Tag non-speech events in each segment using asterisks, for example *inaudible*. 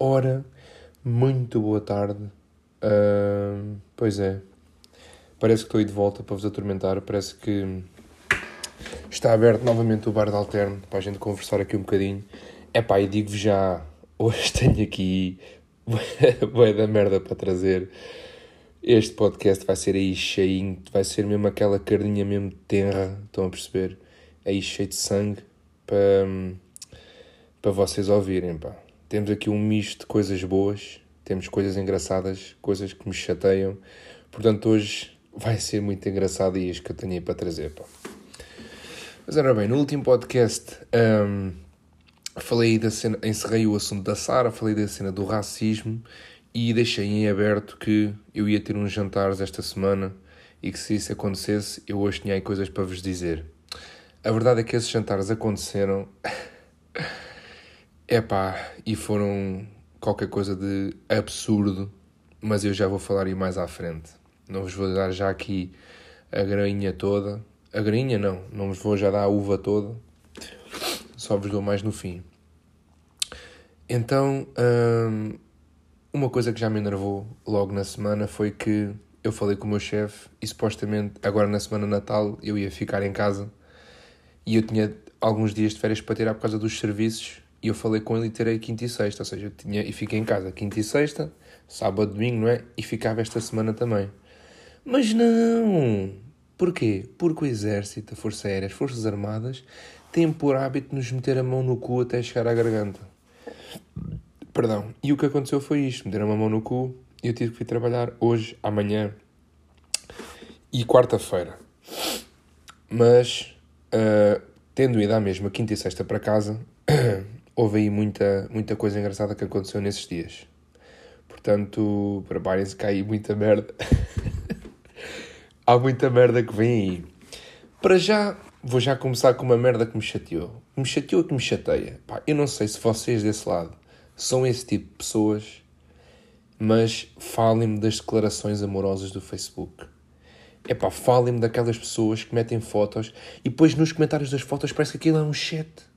Ora, muito boa tarde. Uh, pois é, parece que estou aí de volta para vos atormentar. Parece que está aberto novamente o bar de alterno para a gente conversar aqui um bocadinho. É pá, e digo-vos já, hoje *laughs* tenho aqui boa da merda para trazer. Este podcast vai ser aí cheinho, vai ser mesmo aquela carninha mesmo tenra, estão a perceber? Aí cheio de sangue para, para vocês ouvirem, pá. Temos aqui um misto de coisas boas, temos coisas engraçadas, coisas que me chateiam. Portanto, hoje vai ser muito engraçado e isto que eu tenho aí para trazer. Mas era bem, no último podcast um, falei da cena, encerrei o assunto da Sara, falei da cena do racismo e deixei em aberto que eu ia ter uns jantares esta semana e que se isso acontecesse, eu hoje tinha aí coisas para vos dizer. A verdade é que esses jantares aconteceram. *laughs* Epá, e foram qualquer coisa de absurdo, mas eu já vou falar aí mais à frente. Não vos vou dar já aqui a grainha toda. A grainha não, não vos vou já dar a uva toda. Só vos dou mais no fim. Então, hum, uma coisa que já me enervou logo na semana foi que eu falei com o meu chefe e supostamente agora na semana Natal eu ia ficar em casa e eu tinha alguns dias de férias para tirar por causa dos serviços e eu falei com ele e terei quinta e sexta, ou seja, eu tinha, e fiquei em casa quinta e sexta, sábado, domingo, não é? E ficava esta semana também. Mas não! Porquê? Porque o Exército, a Força Aérea, as Forças Armadas têm por hábito nos meter a mão no cu até chegar à garganta. Perdão. E o que aconteceu foi isto: meteram a mão no cu e eu tive que ir trabalhar hoje, amanhã e quarta-feira. Mas, uh, tendo ido à mesma quinta e sexta para casa, *clears throat* houve aí muita, muita coisa engraçada que aconteceu nesses dias. Portanto, preparem-se que aí muita merda. *laughs* há muita merda que vem aí. Para já, vou já começar com uma merda que me chateou. Me chateou que me chateia. Pá, eu não sei se vocês desse lado são esse tipo de pessoas, mas falem-me das declarações amorosas do Facebook. É pá, falem-me daquelas pessoas que metem fotos e depois nos comentários das fotos parece que aquilo é um chat.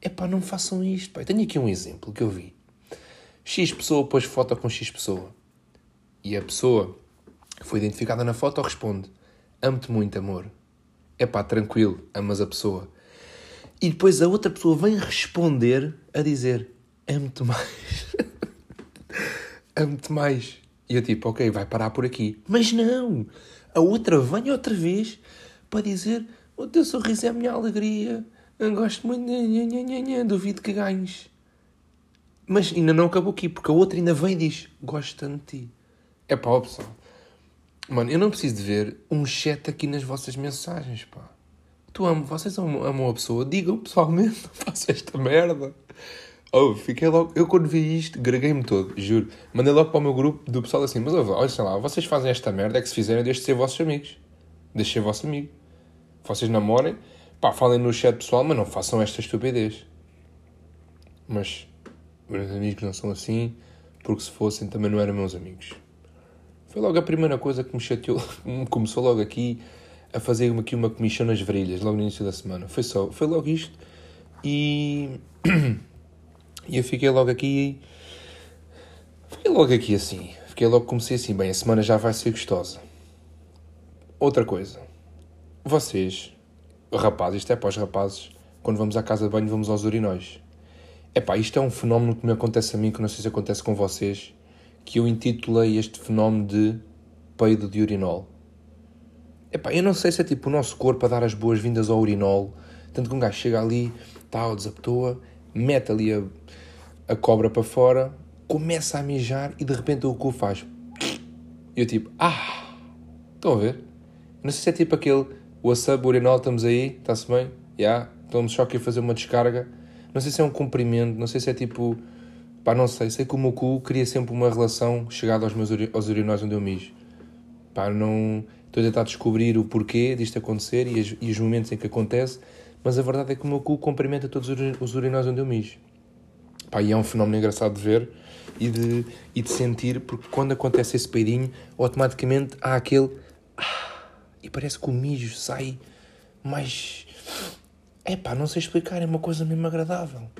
É pá, não façam isto. Pá. tenho aqui um exemplo que eu vi. X pessoa pôs foto com X pessoa. E a pessoa que foi identificada na foto responde: Amo-te muito, amor. É pá, tranquilo, amas a pessoa. E depois a outra pessoa vem responder a dizer: Amo-te mais. *laughs* Amo-te mais. E eu tipo, ok, vai parar por aqui. Mas não! A outra vem outra vez para dizer: O teu sorriso é a minha alegria eu gosto muito. Duvido que ganhes. Mas ainda não acabou aqui, porque a outra ainda vem e diz: Gosto tanto de ti. É pá, pessoal. Mano, eu não preciso de ver um chat aqui nas vossas mensagens, pá. Tu amo, vocês amam, a pessoa, digam pessoalmente, *laughs* não façam esta merda. Oh, fiquei logo. Eu quando vi isto, greguei-me todo, juro. Mandei logo para o meu grupo do pessoal assim: Mas olha, sei lá, vocês fazem esta merda, é que se fizerem, deixe de ser vossos amigos. Deixe de ser vosso amigo. Vocês namorem, Pá, falem no chat pessoal, mas não façam esta estupidez. Mas meus amigos não são assim, porque se fossem também não eram meus amigos. Foi logo a primeira coisa que me chateou, *laughs* começou logo aqui a fazer aqui uma comissão nas varilhas, logo no início da semana. Foi só, foi logo isto. E, *clears throat* e eu fiquei logo aqui. Fiquei logo aqui assim. Fiquei logo, comecei assim, bem, a semana já vai ser gostosa. Outra coisa. Vocês rapazes, isto é para os rapazes, quando vamos à casa de banho, vamos aos urinóis. Epá, isto é um fenómeno que me acontece a mim, que não sei se acontece com vocês, que eu intitulei este fenómeno de peido de urinol. Epá, eu não sei se é tipo o nosso corpo a dar as boas-vindas ao urinol, tanto que um gajo chega ali, tal, desapetoa, mete ali a, a cobra para fora, começa a mijar e de repente o cu faz. E eu tipo, ah, estão a ver? Não sei se é tipo aquele What's up, urinol, estamos aí? Está-se bem? Já? Yeah. Estamos só aqui a fazer uma descarga. Não sei se é um cumprimento, não sei se é tipo... Pá, não sei. Sei que o meu cu cria sempre uma relação chegada aos meus aos urinóis onde eu mijo. Pá, não... Estou a tentar descobrir o porquê disto acontecer e, as, e os momentos em que acontece, mas a verdade é que o meu cu cumprimenta todos os urinóis onde eu mijo. Pá, e é um fenómeno engraçado de ver e de, e de sentir, porque quando acontece esse peidinho, automaticamente há aquele... E parece que o mijo sai mais. Pá, não sei explicar, é uma coisa mesmo agradável.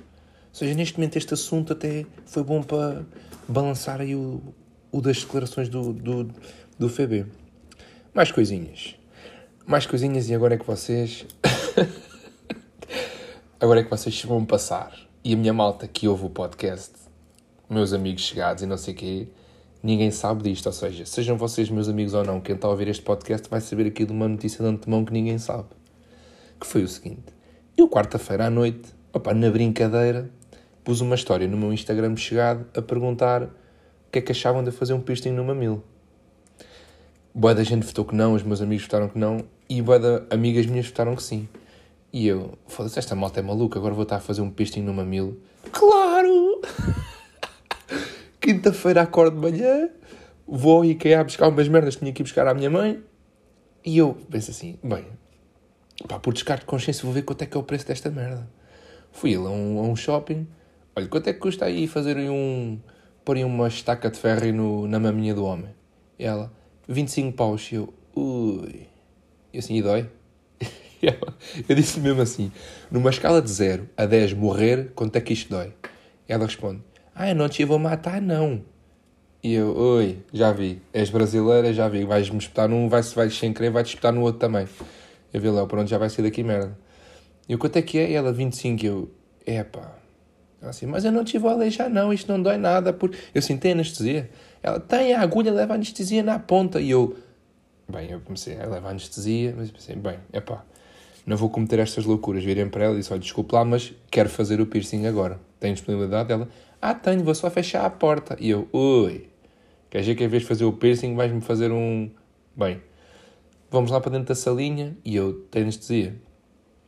seja, neste momento este assunto até foi bom para balançar aí o, o das declarações do, do, do FB. Mais coisinhas. Mais coisinhas e agora é que vocês... *laughs* agora é que vocês vão passar. E a minha malta que ouve o podcast, meus amigos chegados e não sei o quê, ninguém sabe disto. Ou seja, sejam vocês meus amigos ou não, quem está a ouvir este podcast vai saber aqui de uma notícia de antemão que ninguém sabe. Que foi o seguinte. Eu, quarta-feira à noite, opa, na brincadeira, pus uma história no meu Instagram chegado a perguntar o que é que achavam de fazer um piercing no mamilo. Boa da gente votou que não, os meus amigos votaram que não, e boa da amigas minhas votaram que sim. E eu, foda-se, esta malta é maluca, agora vou estar a fazer um piercing no mamilo. Claro! Quinta-feira acordo de manhã, vou ao IKEA buscar umas merdas que tinha que ir buscar à minha mãe, e eu penso assim, bem, pá, por descarte de consciência vou ver quanto é que é o preço desta merda. Fui a um, a um shopping, olha, quanto é que custa aí fazer um, pôr uma estaca de ferro no, na maminha do homem? E ela, 25 paus, e eu, ui, e assim, e dói? *laughs* eu disse mesmo assim, numa escala de 0 a 10 morrer, quanto é que isto dói? Ela responde, ah, eu não te vou matar, não. E eu, oi, já vi, és brasileira, já vi, vais-me espetar num, vai-se, vais sem querer, vai-te espetar no outro também. Eu vi lá, pronto, já vai sair daqui merda. E eu, quanto é que é? E ela, 25, eu, epá. Assim, mas eu não te vou aleijar, não, isto não dói nada. Por... Eu assim, tem anestesia? Ela, tem, a agulha leva anestesia na ponta. E eu, bem, eu comecei, ela leva anestesia, mas pensei, bem, epá, não vou cometer estas loucuras. Virem para ela e disse, olha, desculpe lá, mas quero fazer o piercing agora. Tem disponibilidade? Ela, ah, tenho, vou só fechar a porta. E eu, ui, quer dizer que em vez de fazer o piercing vais-me fazer um... Bem, vamos lá para dentro da salinha e eu tenho anestesia.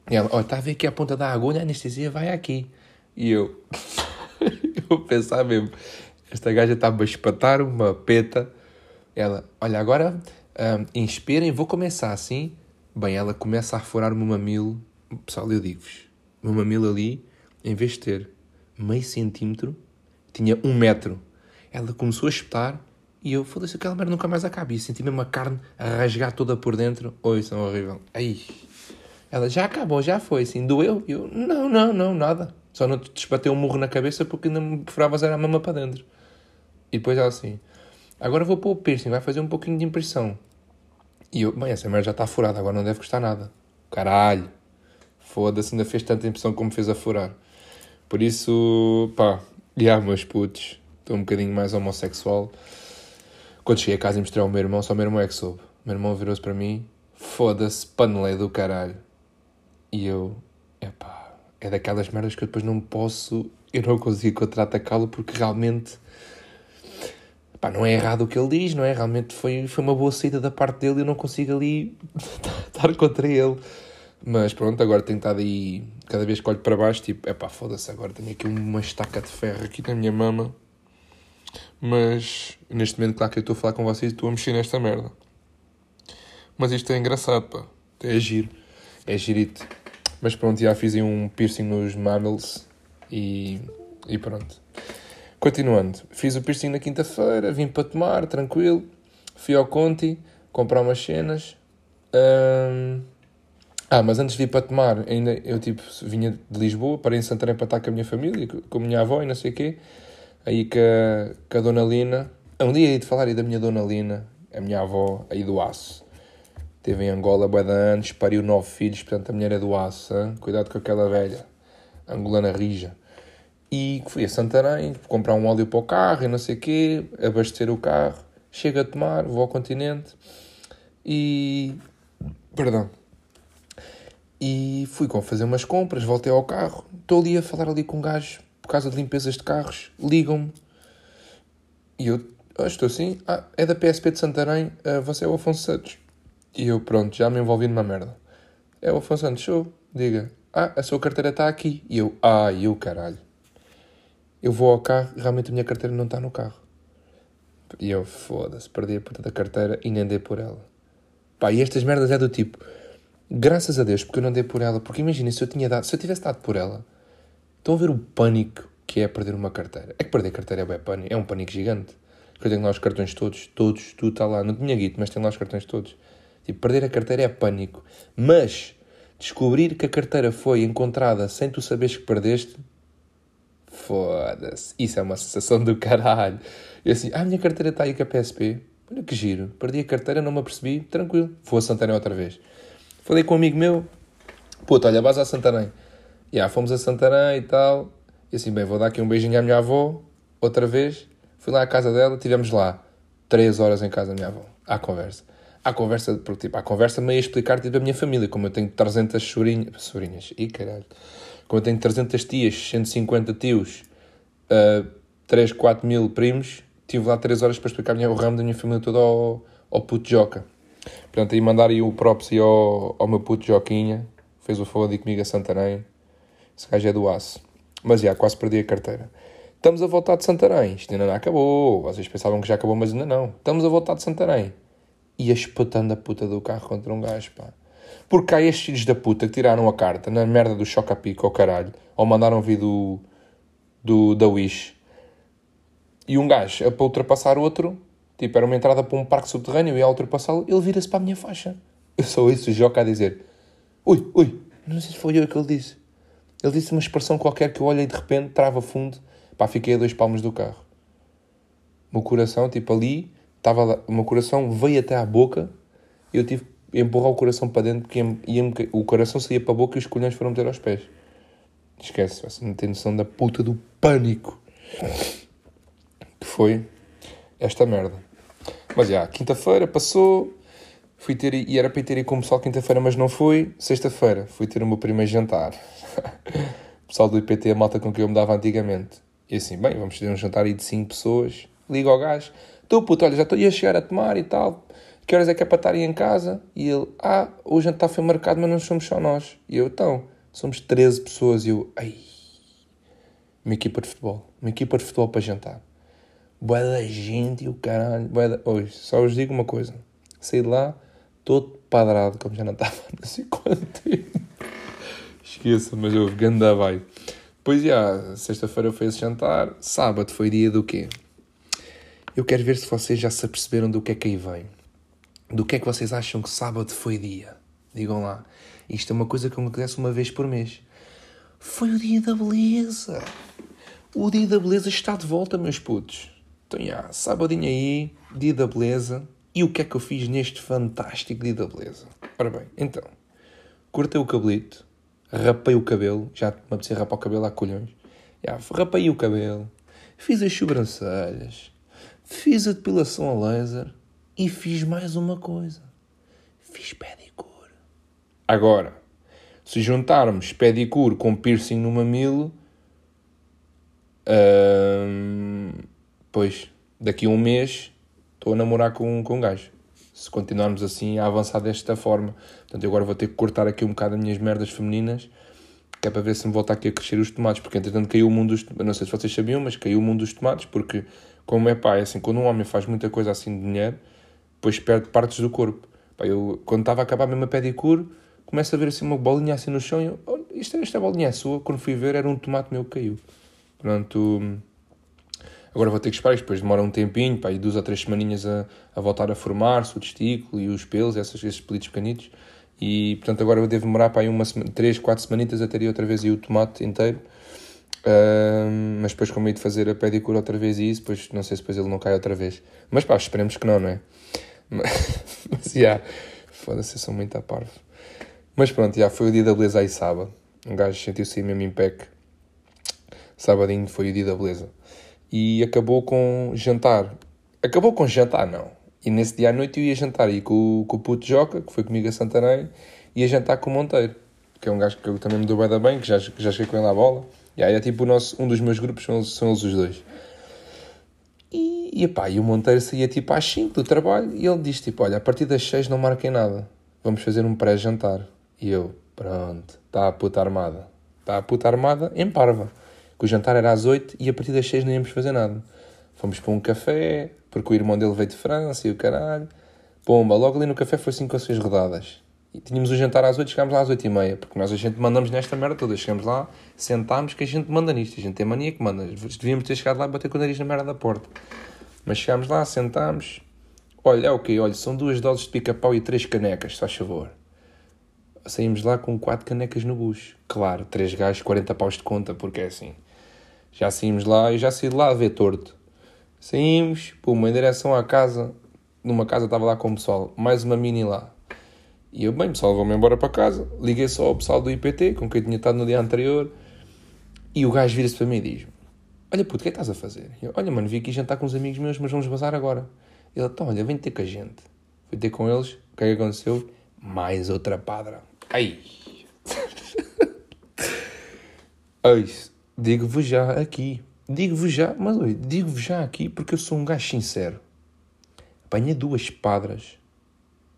E ela, olha, está a ver aqui a ponta da agulha, a anestesia vai aqui. E eu, *laughs* eu pensar mesmo, esta gaja está-me a espatar uma peta. Ela, olha, agora um, inspirem, vou começar assim. Bem, ela começa a furar o meu mamilo. Pessoal, eu digo-vos, o meu mamilo ali, em vez de ter meio centímetro, tinha um metro. Ela começou a espetar e eu, foda-se, aquela merda nunca mais acaba. E senti mesmo a carne a rasgar toda por dentro. Oi, isso é horrível. Aí. Ela, já acabou, já foi, assim, doeu? E eu, não, não, não, nada. Só não te desbateu um murro na cabeça porque ainda me furavas a mama para dentro. E depois ela assim, agora vou pôr o piercing, vai fazer um pouquinho de impressão. E eu, bem, essa merda já está furada, agora não deve custar nada. Caralho. Foda-se, ainda fez tanta impressão como fez a furar. Por isso, pá, já, yeah, meus putos, estou um bocadinho mais homossexual. Quando cheguei a casa e mostrei ao meu irmão, só o meu irmão é que soube. O meu irmão virou-se para mim, foda-se, panelé do caralho. E eu, epá, é daquelas merdas que eu depois não posso, eu não consigo contra-atacá-lo porque realmente, pá, não é errado o que ele diz, não é? Realmente foi, foi uma boa saída da parte dele e eu não consigo ali *laughs* estar contra ele. Mas pronto, agora tenho estado aí, cada vez que olho para baixo, tipo, epá, foda-se, agora tenho aqui uma estaca de ferro aqui na minha mama. Mas neste momento, claro que eu estou a falar com vocês estou a mexer nesta merda. Mas isto é engraçado, pá. É giro. É girito. Mas pronto, já fiz um piercing nos mammals e, e pronto. Continuando, fiz o piercing na quinta-feira, vim para tomar, tranquilo. Fui ao Conti, comprar umas cenas. Um... Ah, mas antes de ir para tomar, ainda eu tipo vinha de Lisboa, parei em Santarém para estar com a minha família, com a minha avó e não sei o quê. Aí com a, com a Dona Lina. Um dia ia de falar aí da minha Dona Lina, a minha avó, aí do Aço. Teve em Angola bué de anos, pariu nove filhos, portanto a mulher é do aço, hein? cuidado com aquela velha, angolana rija. E fui a Santarém, comprar um óleo para o carro e não sei o quê, abastecer o carro, chego a tomar, vou ao continente e... perdão. E fui fazer umas compras, voltei ao carro, estou ali a falar ali com um gajo por causa de limpezas de carros, ligam-me e eu oh, estou assim, ah, é da PSP de Santarém, uh, você é o Afonso Santos. E eu, pronto, já me envolvi numa merda. É o Afonso Santos, show, diga. Ah, a sua carteira está aqui. E eu, ah, eu, caralho. Eu vou ao carro e realmente a minha carteira não está no carro. E eu, foda-se, perdi a puta da carteira e nem dei por ela. Pá, e estas merdas é do tipo, graças a Deus, porque eu não dei por ela, porque imagina se eu tinha dado, se eu tivesse dado por ela, estão a ver o pânico que é perder uma carteira. É que perder carteira é pânico, é um pânico gigante. Eu tenho lá os cartões todos, todos, tudo está lá. Não tinha guito, mas tenho lá os cartões todos. Tipo, perder a carteira é pânico. Mas descobrir que a carteira foi encontrada sem tu saberes que perdeste, Foda-se. Isso é uma sensação do caralho. E assim, ah, a minha carteira está aí com a PSP. Olha que giro. Perdi a carteira, não me apercebi. Tranquilo. Vou a Santarém outra vez. Falei com um amigo meu. Puta, olha, vais a Santarém. E yeah, fomos a Santarém e tal. E assim, bem, vou dar aqui um beijinho à minha avó. Outra vez. Fui lá à casa dela. Tivemos lá três horas em casa da minha avó. À conversa. À conversa, porque tipo, à conversa meio a explicar tipo, a minha família. Como eu tenho 300 sobrinhas. Sobrinhas. Ih, caralho. Como eu tenho 300 tias, 150 tios, uh, 3, 4 mil primos tive lá 3 horas para explicar o ramo da minha família toda ao, ao puto Joca. Portanto, aí mandar aí o props aí ao, ao meu puto Joquinha, fez o favor de ir comigo a Santarém. Esse gajo é do aço. Mas já, quase perdi a carteira. Estamos a voltar de Santarém. Isto ainda não acabou. Vocês pensavam que já acabou, mas ainda não. Estamos a voltar de Santarém. E espetando a puta do carro contra um gajo, pá. Porque há estes filhos da puta que tiraram a carta na merda do choca-pico ao caralho. Ou mandaram vir do, do, da Wish e um gajo, para ultrapassar outro, tipo, era uma entrada para um parque subterrâneo e ia ultrapassá-lo, ele vira-se para a minha faixa. Eu só ouço o Joca a dizer: Ui, ui, não sei se foi eu que ele disse. Ele disse uma expressão qualquer que eu olhei de repente, trava fundo, pá, fiquei a dois palmos do carro. O meu coração, tipo, ali, estava o meu coração veio até à boca, eu tive que empurrar o coração para dentro, porque ia, o coração saía para a boca e os colhões foram meter aos pés. Esquece, você não tem noção da puta do pânico que foi esta merda. Já, quinta-feira passou, fui ter, e era para ir ter com o pessoal quinta-feira, mas não fui. Sexta-feira fui ter o meu primeiro jantar. *laughs* o pessoal do IPT, a malta com quem eu me dava antigamente. E assim, bem, vamos ter um jantar aí de 5 pessoas. Ligo ao gajo, estou puto, olha, já estou a chegar a tomar e tal. Que horas é que é para estar aí em casa? E ele, ah, o jantar foi marcado, mas não somos só nós. E eu, então, somos 13 pessoas. E eu, ai, uma equipa de futebol. Uma equipa de futebol para jantar boa da gente e o caralho. Bué Hoje, só vos digo uma coisa. Saí de lá todo padrado, como já não estava *laughs* não sei quanto tempo. Esqueça, mas eu ganda vai. Pois já, sexta-feira foi esse jantar, sábado foi dia do quê? Eu quero ver se vocês já se aperceberam do que é que aí vem. Do que é que vocês acham que sábado foi dia? Digam lá. Isto é uma coisa que acontece uma vez por mês. Foi o dia da beleza. O dia da beleza está de volta, meus putos. Então, já, sabadinho aí, dia da beleza. E o que é que eu fiz neste fantástico dia da beleza? Ora bem, então, cortei o cabelito, rapei o cabelo, já me apetecia rapar o cabelo há colhões. Já, rapei o cabelo, fiz as sobrancelhas, fiz a depilação a laser e fiz mais uma coisa. Fiz pedicure. Agora, se juntarmos pedicure com piercing no mamilo, hum, Pois, daqui a um mês estou a namorar com, com um gajo. Se continuarmos assim a avançar desta forma. Portanto, eu agora vou ter que cortar aqui um bocado as minhas merdas femininas, que é para ver se me volta aqui a crescer os tomates, porque entretanto caiu o mundo dos tomates. Não sei se vocês sabiam, mas caiu o mundo dos tomates, porque, como é pá, é assim, quando um homem faz muita coisa assim de dinheiro, depois perde partes do corpo. Pá, eu, quando estava a acabar mesmo a pedicure, começo a ver assim uma bolinha assim no chão e eu, oh, isto, esta bolinha é sua. Quando fui ver, era um tomate meu que caiu. Portanto Agora vou ter que esperar, depois demora um tempinho, pá, e duas ou três semaninhas a, a voltar a formar-se, o testículo e os pelos, essas, esses pelitos pequenitos. E, portanto, agora eu devo demorar, para aí, uma, três, quatro semanitas a ter outra vez aí o tomate inteiro. Mas depois, como ia de fazer a pedicure outra vez e isso, depois não sei se depois ele não cai outra vez. Mas pá, esperemos que não, não é? *laughs* Mas, já, yeah, foda-se, sou muito a parvo. Mas pronto, já foi o dia da beleza aí sábado. Um gajo sentiu-se mesmo em pec. Sabadinho foi o dia da beleza e acabou com jantar. Acabou com jantar, não. E nesse dia à noite eu ia jantar aí com, com o puto Joca, que foi comigo a Santarém, ia jantar com o Monteiro, que é um gajo que eu também me dou bem, bem que já, já cheguei com ele à bola. E aí é tipo o nosso, um dos meus grupos, são, são eles os dois. E, e, epá, e o Monteiro saía tipo às 5 do trabalho e ele diz tipo, olha, a partir das 6 não marquem nada, vamos fazer um pré-jantar. E eu, pronto, está a puta armada. Está a puta armada em parva que o jantar era às 8 e a partir das 6 não íamos fazer nada. Fomos para um café, porque o irmão dele veio de França e o caralho. Pomba, logo ali no café foi 5 ou 6 rodadas. E tínhamos o jantar às 8, chegámos lá às 8 e meia, porque nós a gente mandamos nesta merda toda. Chegamos lá, sentámos, que a gente manda nisto, a gente tem mania que manda. Devíamos ter chegado lá e bater com o nariz na merda da porta. Mas chegámos lá, sentámos. Olha, é o quê? Olha, são duas doses de pica-pau e três canecas, se faz favor. Saímos lá com quatro canecas no bucho. Claro, três gajos, 40 paus de conta, porque é assim Já saímos lá e já saí de lá a ver torto. Saímos, puma, em direção à casa. Numa casa estava lá com o pessoal, mais uma mini lá. E eu, bem, pessoal, vou-me embora para casa. Liguei só ao pessoal do IPT, com quem tinha estado no dia anterior. E o gajo vira-se para mim e diz: Olha, puto, o que é que estás a fazer? Eu, olha, mano, vim aqui jantar com uns amigos meus, mas vamos bazar agora. Ele, então, olha, vem ter com a gente. Fui ter com eles, o que é que aconteceu? Mais outra padra. Ai! *laughs* Ai, digo-vos já aqui. Digo-vos já, mas digo-vos já aqui porque eu sou um gajo sincero. Apanhei duas padras,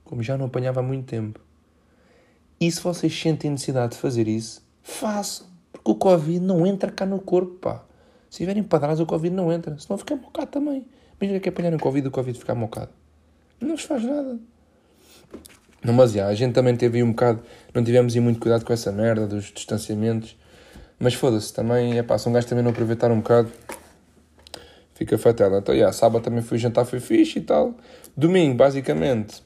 como já não apanhava há muito tempo. E se vocês sentem necessidade de fazer isso, façam. Porque o Covid não entra cá no corpo, pá. Se tiverem padradas, o Covid não entra. Senão fica mocado também. Imagina que apanharem o Covid e o Covid ficar mocado. Não vos faz nada. Não, mas já, a gente também teve um bocado. Não tivemos aí muito cuidado com essa merda dos distanciamentos. Mas foda-se, também, é pá, se um gajo também não aproveitar um bocado, fica fatela. Então, já, sábado também fui jantar, foi fixe e tal. Domingo, basicamente,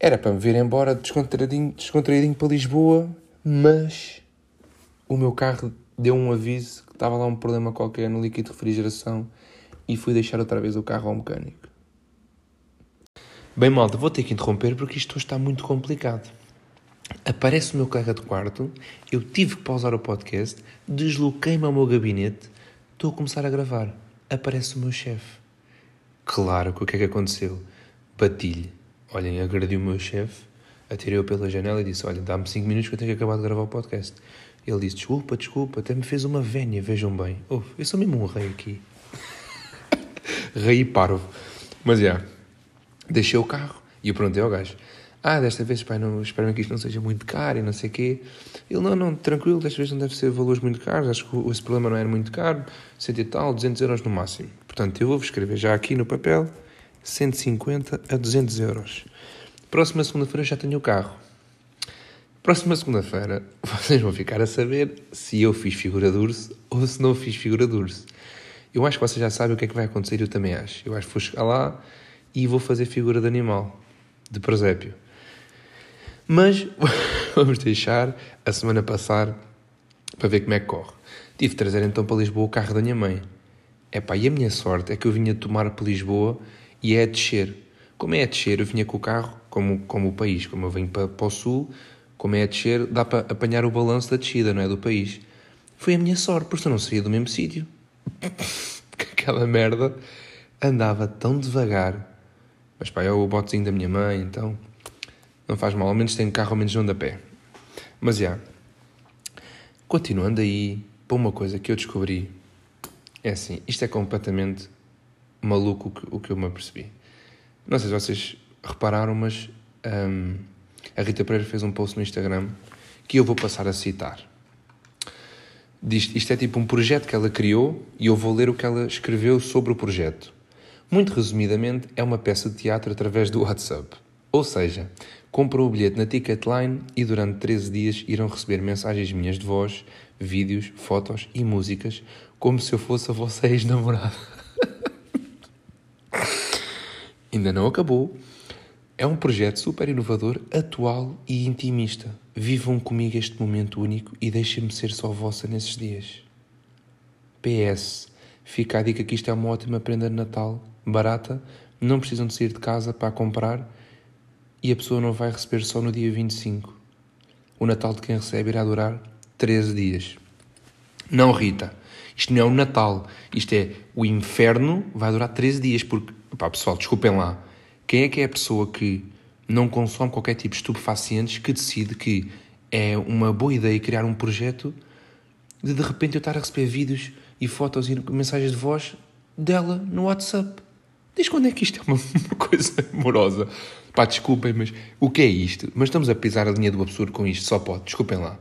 era para me vir embora descontraídinho, descontraídinho para Lisboa, mas o meu carro deu um aviso que estava lá um problema qualquer no líquido de refrigeração e fui deixar outra vez o carro ao mecânico. Bem, malta, vou ter que interromper porque isto está muito complicado. Aparece o meu carro de quarto, eu tive que pausar o podcast, desloquei-me ao meu gabinete, estou a começar a gravar. Aparece o meu chefe. Claro que o que é que aconteceu? Bati-lhe. Olhem, agredi o meu chefe, atirei-o pela janela e disse: Olha, dá-me 5 minutos que eu tenho que acabar de gravar o podcast. Ele disse: Desculpa, desculpa, até me fez uma vénia, vejam bem. Eu sou mesmo um rei aqui. *laughs* rei parvo. Mas já, yeah, deixei o carro e eu perguntei ao gajo: ah, desta vez, pai, não, espero que isto não seja muito caro e não sei o quê. Ele, não, não, tranquilo, desta vez não deve ser valores muito caros, acho que esse problema não era muito caro, 100 e tal, 200 euros no máximo. Portanto, eu vou-vos escrever já aqui no papel, 150 a 200 euros. Próxima segunda-feira já tenho o carro. Próxima segunda-feira, *laughs* vocês vão ficar a saber se eu fiz figura de urso ou se não fiz figura de urso. Eu acho que vocês já sabem o que é que vai acontecer, eu também acho. Eu acho que vou chegar lá e vou fazer figura de animal, de presépio. Mas *laughs* vamos deixar a semana passar para ver como é que corre. Tive de trazer então para Lisboa o carro da minha mãe. Epá, e a minha sorte é que eu vinha tomar para Lisboa e é a descer. Como é a descer, eu vinha com o carro, como, como o país, como eu venho para, para o sul, como é a descer, dá para apanhar o balanço da descida, não é? Do país. Foi a minha sorte, porque eu não saía do mesmo sítio. *laughs* Aquela merda andava tão devagar. Mas pá, é o botezinho da minha mãe, então não faz mal, ao menos tem carro, ao menos não anda a pé. Mas já. Continuando aí, para uma coisa que eu descobri. É assim, isto é completamente maluco o que, o que eu me apercebi. Não sei se vocês repararam, mas um, a Rita Pereira fez um post no Instagram que eu vou passar a citar. Diz, isto é tipo um projeto que ela criou e eu vou ler o que ela escreveu sobre o projeto. Muito resumidamente, é uma peça de teatro através do WhatsApp. Ou seja, compram o bilhete na Ticketline e durante 13 dias irão receber mensagens minhas de voz, vídeos, fotos e músicas, como se eu fosse a vossa *laughs* ex-namorada. Ainda não acabou. É um projeto super inovador, atual e intimista. Vivam comigo este momento único e deixem-me ser só vossa nesses dias. PS. Fica a dica que isto é uma ótima prenda de Natal, barata, não precisam de sair de casa para comprar e a pessoa não vai receber só no dia 25. O Natal de quem recebe irá durar 13 dias. Não, Rita. Isto não é o Natal. Isto é o inferno vai durar 13 dias. Porque, pá, pessoal, desculpem lá. Quem é que é a pessoa que não consome qualquer tipo de estupefacientes que decide que é uma boa ideia criar um projeto de de repente eu estar a receber vídeos e fotos e mensagens de voz dela no WhatsApp? Diz quando é que isto é uma, uma *laughs* coisa amorosa. Pá, desculpem, mas o que é isto? Mas estamos a pisar a linha do absurdo com isto, só pode, desculpem lá.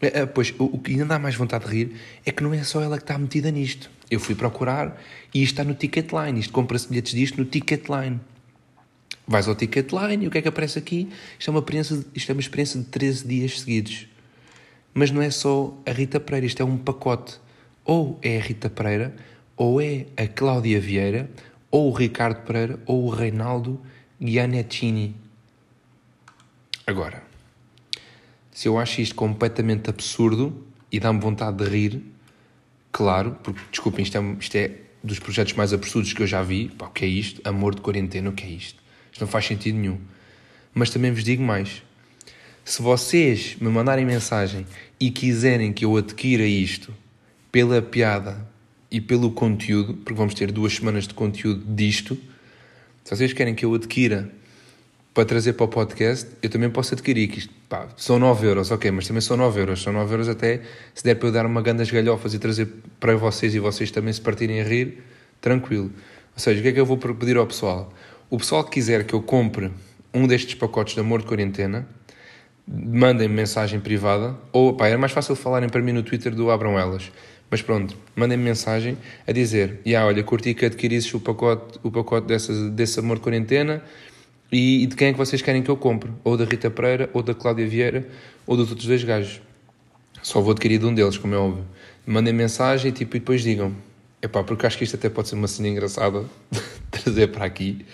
É, pois, o, o que ainda dá mais vontade de rir é que não é só ela que está metida nisto. Eu fui procurar e isto está no Ticketline. Isto compra-se bilhetes disto no Ticketline. Vais ao Ticketline e o que é que aparece aqui? Isto é uma experiência, isto é uma experiência de 13 dias seguidos. Mas não é só a Rita Pereira, isto é um pacote. Ou é a Rita Pereira, ou é a Cláudia Vieira, ou o Ricardo Pereira, ou o Reinaldo Giannettini. Agora, se eu acho isto completamente absurdo e dá-me vontade de rir, claro, porque, desculpem, isto é, isto é dos projetos mais absurdos que eu já vi. Pá, o que é isto? Amor de quarentena, o que é isto? Isto não faz sentido nenhum. Mas também vos digo mais. Se vocês me mandarem mensagem e quiserem que eu adquira isto pela piada e pelo conteúdo, porque vamos ter duas semanas de conteúdo disto, se vocês querem que eu adquira para trazer para o podcast, eu também posso adquirir, que isto, pá, são 9 euros, ok, mas também são 9 euros, são 9 euros até, se der para eu dar uma ganda galhofas e trazer para vocês e vocês também se partirem a rir, tranquilo. Ou seja, o que é que eu vou pedir ao pessoal? O pessoal que quiser que eu compre um destes pacotes de amor de quarentena, mandem-me mensagem privada, ou, pá, era mais fácil falarem para mim no Twitter do Abram Elas, mas pronto, mandem-me mensagem a dizer, e yeah, olha, curti que adquirisses o pacote, o pacote dessa, desse amor de quarentena, e, e, de quem é que vocês querem que eu compre? Ou da Rita Pereira, ou da Cláudia Vieira, ou dos outros dois gajos. Só vou adquirir de um deles, como é óbvio. Mandem mensagem tipo, e depois digam. Epá, porque acho que isto até pode ser uma cena engraçada *laughs* trazer para aqui,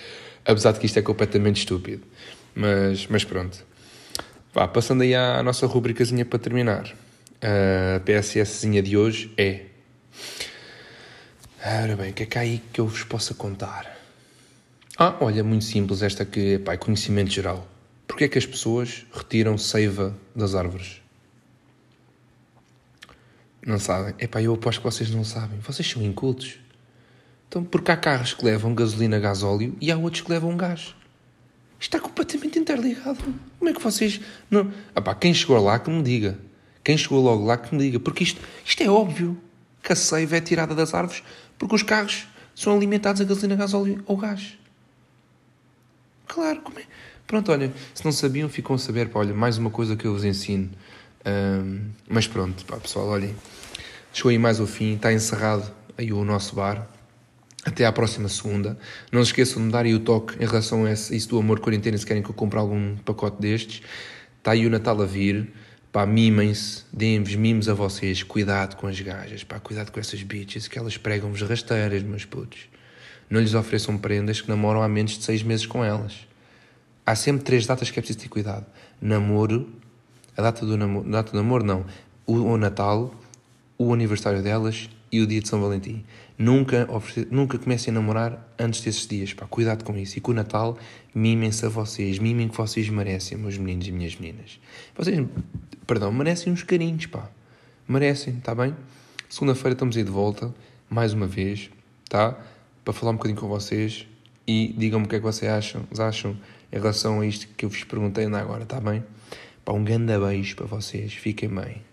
apesar de que isto é completamente estúpido. Mas, mas pronto. Vá, passando aí à nossa rubricazinha para terminar. A PSSzinha de hoje é... Ora bem, o que é que há aí que eu vos possa contar? Ah, olha, muito simples, esta que pá, é conhecimento geral. Porquê é que as pessoas retiram seiva das árvores? Não sabem? Epá, eu aposto que vocês não sabem. Vocês são incultos. Então, porque há carros que levam gasolina, gasóleo e há outros que levam gás. Isto está completamente interligado. Como é que vocês... Não... Epá, quem chegou lá que me diga. Quem chegou logo lá que me diga. Porque isto, isto é óbvio que a seiva é tirada das árvores porque os carros são alimentados a gasolina, gasóleo ou gás. Claro, como é? Pronto, olha, se não sabiam, ficam a saber, pá, olha, mais uma coisa que eu vos ensino. Um, mas pronto, pá, pessoal, olhem, chegou aí mais ao fim, está encerrado aí o nosso bar. Até à próxima segunda. Não se esqueçam de me darem o toque em relação a isso do amor quarentena, se querem que eu compre algum pacote destes. Está aí o Natal a vir. Pá, mimem-se, deem-vos mimos a vocês. Cuidado com as gajas, pá, cuidado com essas bitches, que elas pregam-vos rasteiras, meus putos não lhes ofereçam prendas que namoram há menos de seis meses com elas. Há sempre três datas que é preciso ter cuidado. Namoro, a data do namoro, data do namoro não, o, o Natal, o aniversário delas e o dia de São Valentim. Nunca, nunca comecem a namorar antes desses dias, pá, cuidado com isso. E com o Natal, mimem-se a vocês, mimem que vocês merecem, meus meninos e minhas meninas. Vocês, perdão, merecem uns carinhos, pá. Merecem, está bem? Segunda-feira estamos aí de volta, mais uma vez, tá? para falar um bocadinho com vocês e digam-me o que é que vocês acham, acham em relação a isto que eu vos perguntei ainda agora, está bem? Pá, um grande beijo para vocês, fiquem bem.